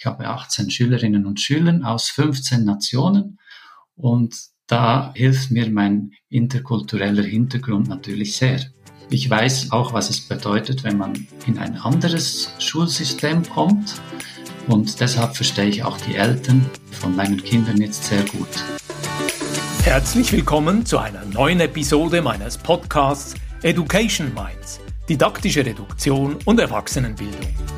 Ich habe 18 Schülerinnen und Schüler aus 15 Nationen und da hilft mir mein interkultureller Hintergrund natürlich sehr. Ich weiß auch, was es bedeutet, wenn man in ein anderes Schulsystem kommt und deshalb verstehe ich auch die Eltern von meinen Kindern jetzt sehr gut. Herzlich willkommen zu einer neuen Episode meines Podcasts Education Minds, didaktische Reduktion und Erwachsenenbildung.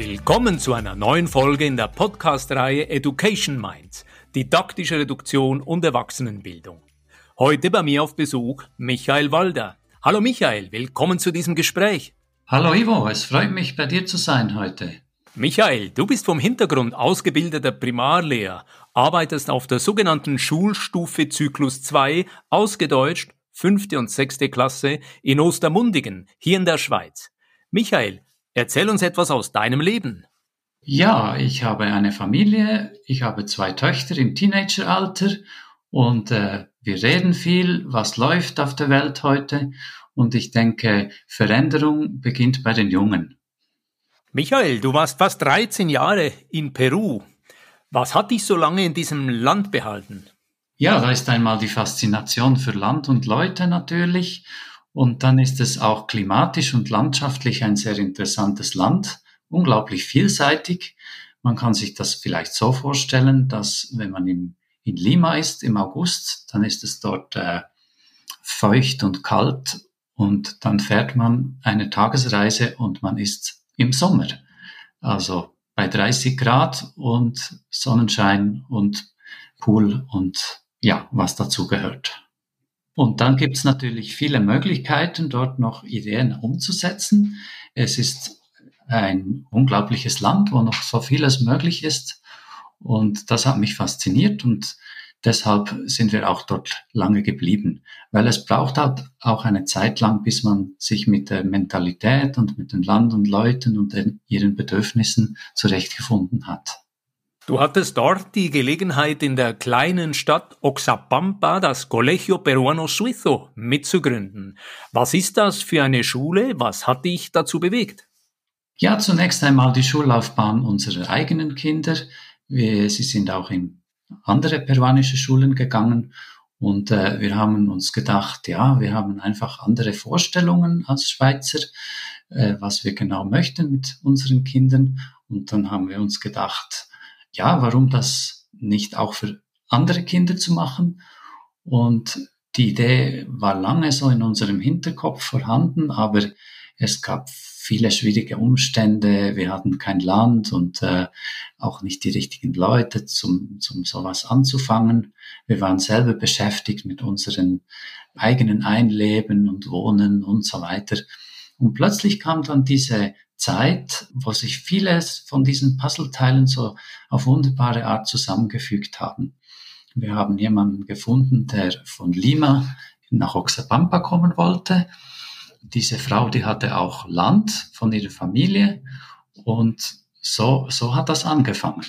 Willkommen zu einer neuen Folge in der Podcast-Reihe Education Minds, didaktische Reduktion und Erwachsenenbildung. Heute bei mir auf Besuch Michael Walder. Hallo Michael, willkommen zu diesem Gespräch. Hallo Ivo, es freut mich bei dir zu sein heute. Michael, du bist vom Hintergrund ausgebildeter Primarlehrer, arbeitest auf der sogenannten Schulstufe Zyklus 2, ausgedeutscht, fünfte und sechste Klasse in Ostermundigen, hier in der Schweiz. Michael, Erzähl uns etwas aus deinem Leben. Ja, ich habe eine Familie, ich habe zwei Töchter im Teenageralter und äh, wir reden viel, was läuft auf der Welt heute und ich denke, Veränderung beginnt bei den Jungen. Michael, du warst fast 13 Jahre in Peru. Was hat dich so lange in diesem Land behalten? Ja, da ist einmal die Faszination für Land und Leute natürlich und dann ist es auch klimatisch und landschaftlich ein sehr interessantes Land, unglaublich vielseitig. Man kann sich das vielleicht so vorstellen, dass wenn man in, in Lima ist im August, dann ist es dort äh, feucht und kalt und dann fährt man eine Tagesreise und man ist im Sommer. Also bei 30 Grad und Sonnenschein und Pool und ja, was dazu gehört. Und dann gibt es natürlich viele Möglichkeiten, dort noch Ideen umzusetzen. Es ist ein unglaubliches Land, wo noch so vieles möglich ist. Und das hat mich fasziniert und deshalb sind wir auch dort lange geblieben, weil es braucht halt auch eine Zeit lang, bis man sich mit der Mentalität und mit dem Land und Leuten und den, ihren Bedürfnissen zurechtgefunden hat. Du hattest dort die Gelegenheit, in der kleinen Stadt Oxapampa das Colegio Peruano Suizo mitzugründen. Was ist das für eine Schule? Was hat dich dazu bewegt? Ja, zunächst einmal die Schullaufbahn unserer eigenen Kinder. Wir, sie sind auch in andere peruanische Schulen gegangen und äh, wir haben uns gedacht, ja, wir haben einfach andere Vorstellungen als Schweizer, äh, was wir genau möchten mit unseren Kindern. Und dann haben wir uns gedacht, ja, warum das nicht auch für andere Kinder zu machen? Und die Idee war lange so in unserem Hinterkopf vorhanden, aber es gab viele schwierige Umstände. Wir hatten kein Land und äh, auch nicht die richtigen Leute, zum, zum sowas anzufangen. Wir waren selber beschäftigt mit unseren eigenen Einleben und Wohnen und so weiter. Und plötzlich kam dann diese Zeit, wo sich vieles von diesen Puzzleteilen so auf wunderbare Art zusammengefügt haben. Wir haben jemanden gefunden, der von Lima nach Oxapampa kommen wollte. Diese Frau, die hatte auch Land von ihrer Familie und so, so hat das angefangen.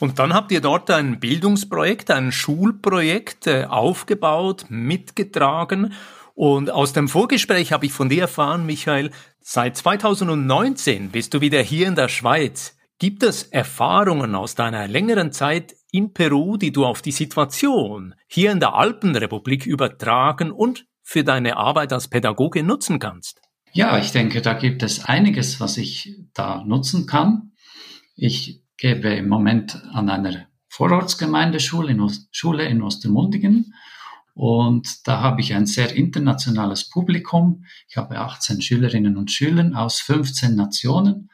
Und dann habt ihr dort ein Bildungsprojekt, ein Schulprojekt äh, aufgebaut, mitgetragen. Und aus dem Vorgespräch habe ich von dir erfahren, Michael, Seit 2019 bist du wieder hier in der Schweiz. Gibt es Erfahrungen aus deiner längeren Zeit in Peru, die du auf die Situation hier in der Alpenrepublik übertragen und für deine Arbeit als Pädagoge nutzen kannst? Ja, ich denke, da gibt es einiges, was ich da nutzen kann. Ich gebe im Moment an einer Vorortsgemeindeschule in, Schule in Ostermundigen und da habe ich ein sehr internationales Publikum. Ich habe 18 Schülerinnen und Schüler aus 15 Nationen.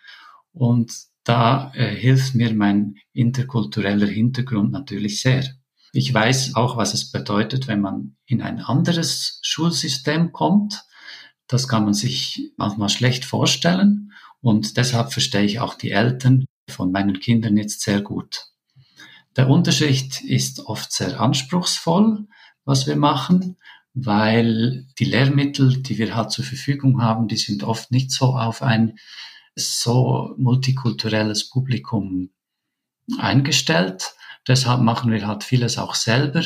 Und da äh, hilft mir mein interkultureller Hintergrund natürlich sehr. Ich weiß auch, was es bedeutet, wenn man in ein anderes Schulsystem kommt. Das kann man sich manchmal schlecht vorstellen. Und deshalb verstehe ich auch die Eltern von meinen Kindern jetzt sehr gut. Der Unterricht ist oft sehr anspruchsvoll, was wir machen, weil die Lehrmittel, die wir halt zur Verfügung haben, die sind oft nicht so auf ein so multikulturelles Publikum eingestellt. Deshalb machen wir halt vieles auch selber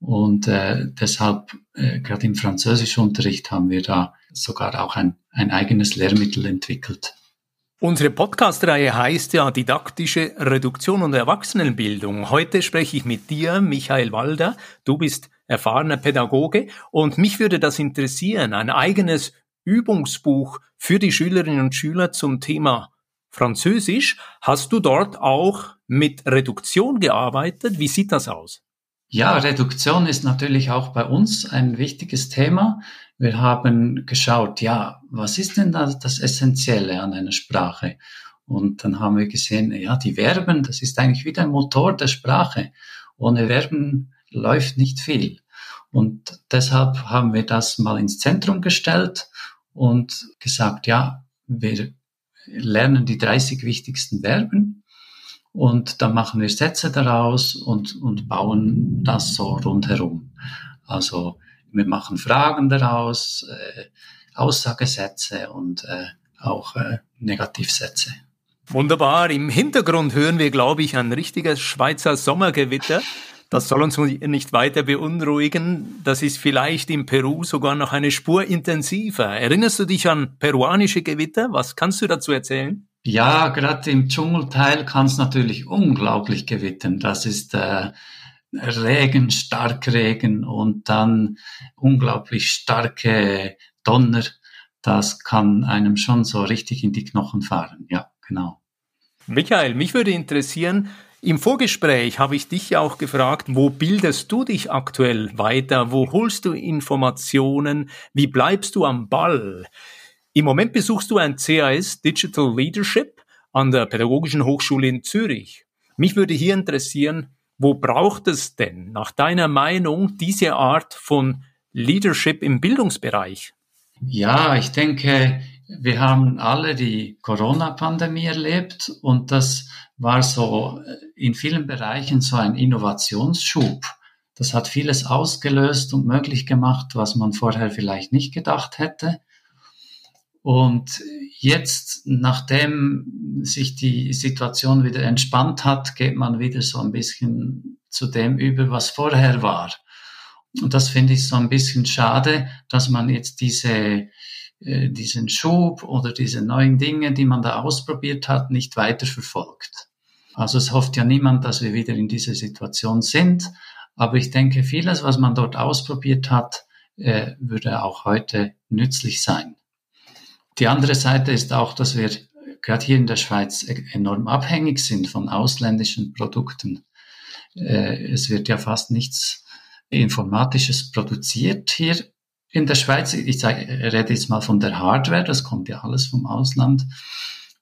und äh, deshalb, äh, gerade im Französischunterricht haben wir da sogar auch ein, ein eigenes Lehrmittel entwickelt. Unsere Podcast-Reihe heißt ja Didaktische Reduktion und Erwachsenenbildung. Heute spreche ich mit dir, Michael Walder. Du bist erfahrener Pädagoge und mich würde das interessieren, ein eigenes Übungsbuch für die Schülerinnen und Schüler zum Thema Französisch. Hast du dort auch mit Reduktion gearbeitet? Wie sieht das aus? Ja, Reduktion ist natürlich auch bei uns ein wichtiges Thema. Wir haben geschaut, ja, was ist denn da das Essentielle an einer Sprache? Und dann haben wir gesehen, ja, die Verben, das ist eigentlich wie der Motor der Sprache. Ohne Verben läuft nicht viel. Und deshalb haben wir das mal ins Zentrum gestellt und gesagt, ja, wir lernen die 30 wichtigsten Verben und dann machen wir Sätze daraus und, und bauen das so rundherum. Also wir machen Fragen daraus, äh, Aussagesätze und äh, auch äh, Negativsätze. Wunderbar. Im Hintergrund hören wir, glaube ich, ein richtiges Schweizer Sommergewitter. Das soll uns nicht weiter beunruhigen. Das ist vielleicht in Peru sogar noch eine Spur intensiver. Erinnerst du dich an peruanische Gewitter? Was kannst du dazu erzählen? Ja, gerade im Dschungelteil kann es natürlich unglaublich gewittern. Das ist äh, Regen, Starkregen und dann unglaublich starke Donner. Das kann einem schon so richtig in die Knochen fahren. Ja, genau. Michael, mich würde interessieren, im Vorgespräch habe ich dich ja auch gefragt, wo bildest du dich aktuell weiter? Wo holst du Informationen? Wie bleibst du am Ball? Im Moment besuchst du ein CAS Digital Leadership an der Pädagogischen Hochschule in Zürich. Mich würde hier interessieren, wo braucht es denn nach deiner Meinung diese Art von Leadership im Bildungsbereich? Ja, ich denke, wir haben alle die Corona-Pandemie erlebt und das war so in vielen Bereichen so ein Innovationsschub. Das hat vieles ausgelöst und möglich gemacht, was man vorher vielleicht nicht gedacht hätte. Und jetzt, nachdem sich die Situation wieder entspannt hat, geht man wieder so ein bisschen zu dem über, was vorher war. Und das finde ich so ein bisschen schade, dass man jetzt diese, äh, diesen Schub oder diese neuen Dinge, die man da ausprobiert hat, nicht weiter verfolgt. Also es hofft ja niemand, dass wir wieder in dieser Situation sind. Aber ich denke, vieles, was man dort ausprobiert hat, äh, würde auch heute nützlich sein. Die andere Seite ist auch, dass wir gerade hier in der Schweiz e-, enorm abhängig sind von ausländischen Produkten. Äh, es wird ja fast nichts Informatisches produziert hier in der Schweiz. Ich sage, rede jetzt mal von der Hardware, das kommt ja alles vom Ausland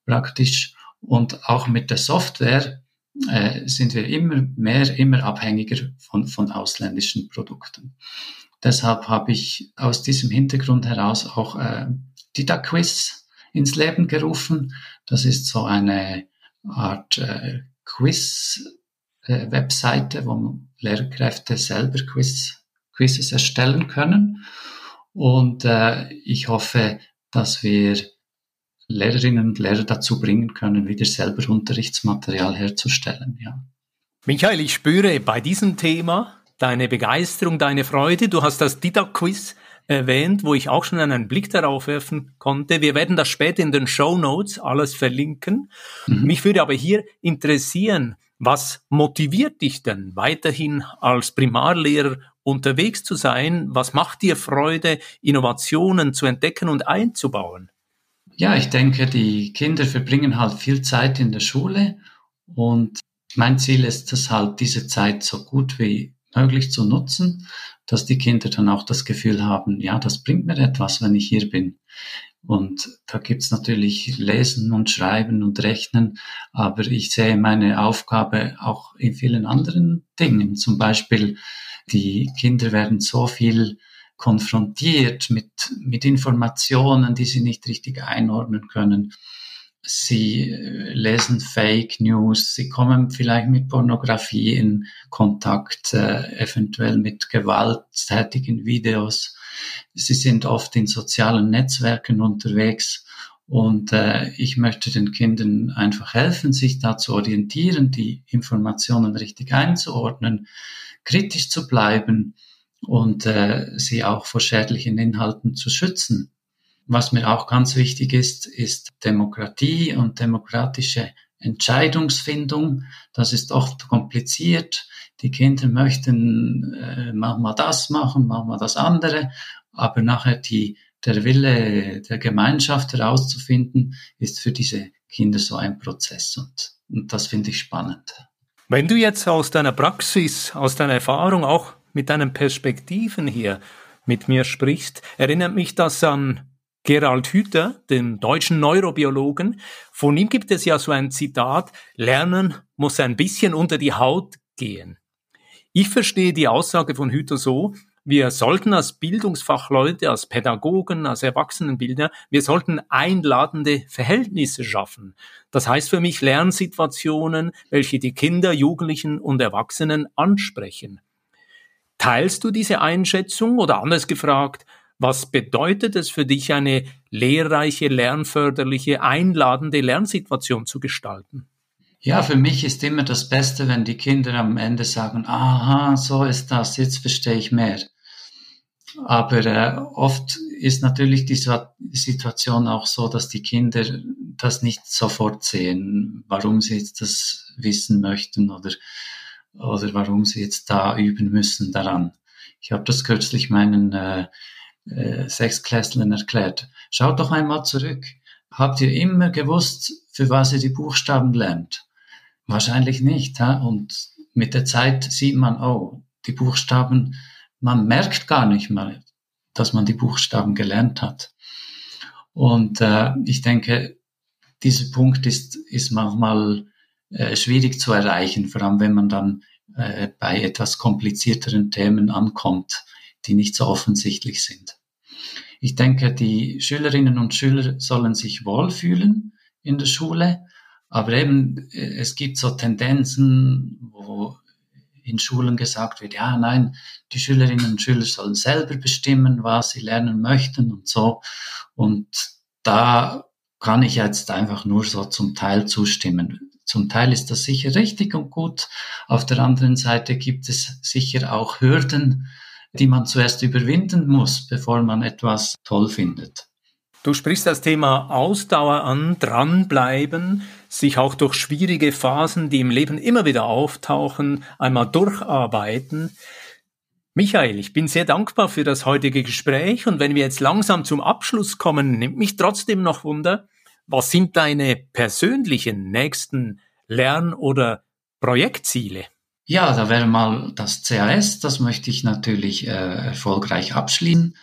praktisch. Und auch mit der Software äh, sind wir immer mehr, immer abhängiger von, von ausländischen Produkten. Deshalb habe ich aus diesem Hintergrund heraus auch äh, DidaQuiz ins Leben gerufen. Das ist so eine Art äh, Quiz-Webseite, äh, wo Lehrkräfte selber Quiz, Quizzes erstellen können. Und äh, ich hoffe, dass wir Lehrerinnen und Lehrer dazu bringen können, wieder selber Unterrichtsmaterial herzustellen. Ja. Michael, ich spüre bei diesem Thema deine Begeisterung, deine Freude. Du hast das Dida-Quiz erwähnt, wo ich auch schon einen Blick darauf werfen konnte. Wir werden das später in den Show Notes alles verlinken. Mhm. Mich würde aber hier interessieren, was motiviert dich denn weiterhin als Primarlehrer unterwegs zu sein? Was macht dir Freude, Innovationen zu entdecken und einzubauen? Ja, ich denke, die Kinder verbringen halt viel Zeit in der Schule und mein Ziel ist es halt, diese Zeit so gut wie möglich zu nutzen, dass die Kinder dann auch das Gefühl haben, ja, das bringt mir etwas, wenn ich hier bin. Und da gibt's natürlich Lesen und Schreiben und Rechnen, aber ich sehe meine Aufgabe auch in vielen anderen Dingen. Zum Beispiel, die Kinder werden so viel konfrontiert mit, mit Informationen, die sie nicht richtig einordnen können. sie äh, lesen Fake News, sie kommen vielleicht mit Pornografie in Kontakt, äh, eventuell mit gewalttätigen Videos. Sie sind oft in sozialen Netzwerken unterwegs und äh, ich möchte den Kindern einfach helfen, sich da zu orientieren, die Informationen richtig einzuordnen, kritisch zu bleiben und äh, sie auch vor schädlichen Inhalten zu schützen. Was mir auch ganz wichtig ist, ist Demokratie und demokratische Entscheidungsfindung. Das ist oft kompliziert. Die Kinder möchten äh, manchmal das machen, manchmal das andere, aber nachher die, der Wille der Gemeinschaft herauszufinden, ist für diese Kinder so ein Prozess und, und das finde ich spannend. Wenn du jetzt aus deiner Praxis, aus deiner Erfahrung, auch mit deinen Perspektiven hier mit mir sprichst, erinnert mich das an Gerald Hüther, dem deutschen Neurobiologen. Von ihm gibt es ja so ein Zitat, Lernen muss ein bisschen unter die Haut gehen. Ich verstehe die Aussage von Hüther so, wir sollten als Bildungsfachleute, als Pädagogen, als Erwachsenenbildner, wir sollten einladende Verhältnisse schaffen. Das heißt für mich Lernsituationen, welche die Kinder, Jugendlichen und Erwachsenen ansprechen. Teilst du diese Einschätzung oder anders gefragt, was bedeutet es für dich, eine lehrreiche, lernförderliche, einladende Lernsituation zu gestalten? Ja, für mich ist immer das Beste, wenn die Kinder am Ende sagen, aha, so ist das, jetzt verstehe ich mehr. Aber äh, oft ist natürlich die Situation auch so, dass die Kinder das nicht sofort sehen, warum sie jetzt das wissen möchten oder, oder warum sie jetzt da üben müssen daran. Ich habe das kürzlich meinen äh, äh, Sechsklässlern erklärt. Schaut doch einmal zurück. Habt ihr immer gewusst, für was ihr die Buchstaben lernt? Wahrscheinlich nicht. Ha? Und mit der Zeit sieht man, oh, die Buchstaben, man merkt gar nicht mal, dass man die Buchstaben gelernt hat. Und äh, ich denke, dieser Punkt ist, ist manchmal äh, schwierig zu erreichen, vor allem wenn man dann äh, bei etwas komplizierteren Themen ankommt die nicht so offensichtlich sind. Ich denke, die Schülerinnen und Schüler sollen sich wohlfühlen in der Schule, aber eben äh, es gibt so Tendenzen, wo in Schulen gesagt wird, ja, nein, die Schülerinnen und Schüler sollen selber bestimmen, was sie lernen möchten und so. Und da kann ich jetzt einfach nur so zum Teil zustimmen. Zum Teil ist das sicher richtig und gut. Auf der anderen Seite gibt es sicher auch Hürden, die man zuerst überwinden muss, bevor man etwas toll findet. Du sprichst das Thema Ausdauer an, dranbleiben, sich auch durch schwierige Phasen, die im Leben immer wieder auftauchen, einmal durcharbeiten. Michael, ich bin sehr dankbar für das heutige Gespräch und wenn wir jetzt langsam zum Abschluss kommen, nimmt mich trotzdem noch Wunder, was sind deine persönlichen nächsten Lern- oder Projektziele? Ja, da wäre mal das CAS, das möchte ich natürlich äh, erfolgreich abschließen.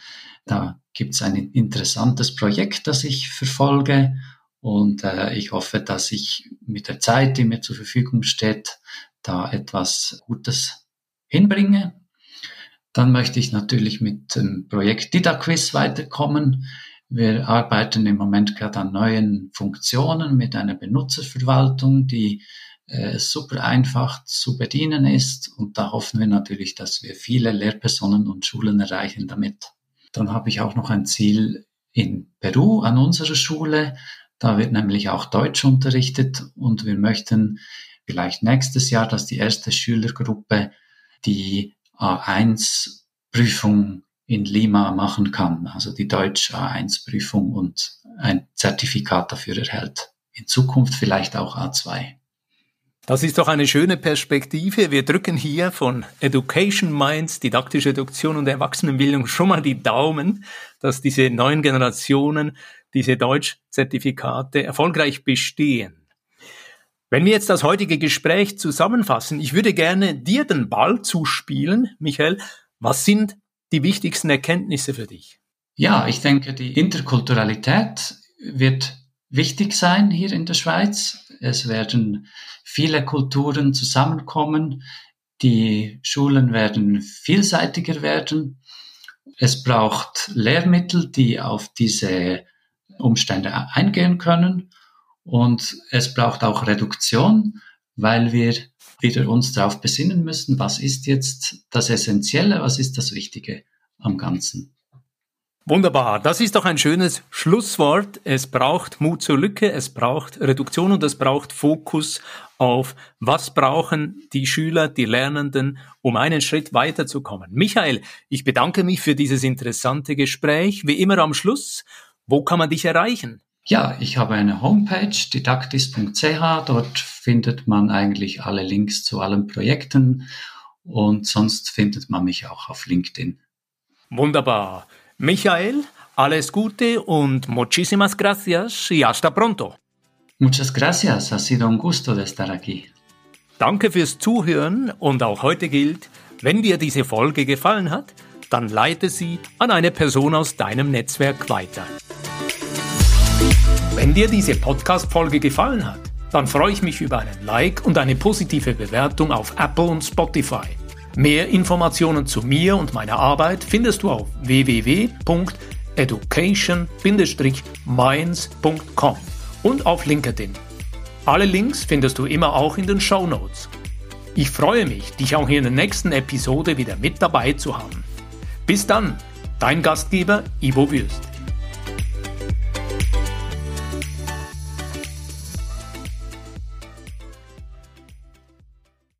Da gibt es ein interessantes Projekt, das ich verfolge und äh, ich hoffe, dass ich mit der Zeit, die mir zur Verfügung steht, da etwas Gutes hinbringe. Dann möchte ich natürlich mit dem Projekt DidaQuiz weiterkommen. Wir arbeiten im Moment gerade an neuen Funktionen mit einer Benutzerverwaltung, die äh, super einfach zu bedienen ist. Und da hoffen wir natürlich, dass wir viele Lehrpersonen und Schulen erreichen damit. Dann habe ich auch noch ein Ziel in Peru an unserer Schule. Da wird nämlich auch Deutsch unterrichtet und wir möchten vielleicht nächstes Jahr, dass die erste Schülergruppe die A1-Prüfung in Lima machen kann, also die Deutsch A1-Prüfung und ein Zertifikat dafür erhält. In Zukunft vielleicht auch A2. Das ist doch eine schöne Perspektive. Wir drücken hier von Education Minds, didaktische Reduktion und Erwachsenenbildung schon mal die Daumen, dass diese neuen Generationen diese Deutsch-Zertifikate erfolgreich bestehen. Wenn wir jetzt das heutige Gespräch zusammenfassen, ich würde gerne dir den Ball zuspielen, Michael. Was sind die wichtigsten Erkenntnisse für dich? Ja, ich denke, die Interkulturalität wird wichtig sein hier in der Schweiz. Es werden viele Kulturen zusammenkommen. Die Schulen werden vielseitiger werden. Es braucht Lehrmittel, die auf diese Umstände eingehen können. Und es braucht auch Reduktion, weil wir wieder uns darauf besinnen müssen, was ist jetzt das Essentielle, was ist das Wichtige am Ganzen. Wunderbar, das ist doch ein schönes Schlusswort. Es braucht Mut zur Lücke, es braucht Reduktion und es braucht Fokus auf, was brauchen die Schüler, die Lernenden, um einen Schritt weiterzukommen. Michael, ich bedanke mich für dieses interessante Gespräch. Wie immer am Schluss, wo kann man dich erreichen? Ja, ich habe eine Homepage, didaktis.ch. Dort findet man eigentlich alle Links zu allen Projekten und sonst findet man mich auch auf LinkedIn. Wunderbar. Michael, alles Gute und muchísimas gracias y hasta pronto. Muchas gracias, ha sido un gusto de estar aquí. Danke fürs Zuhören und auch heute gilt, wenn dir diese Folge gefallen hat, dann leite sie an eine Person aus deinem Netzwerk weiter. Wenn dir diese Podcast-Folge gefallen hat, dann freue ich mich über einen Like und eine positive Bewertung auf Apple und Spotify. Mehr Informationen zu mir und meiner Arbeit findest du auf www.education-minds.com und auf LinkedIn. Alle Links findest du immer auch in den Show Notes. Ich freue mich, dich auch in der nächsten Episode wieder mit dabei zu haben. Bis dann, dein Gastgeber Ivo Würst.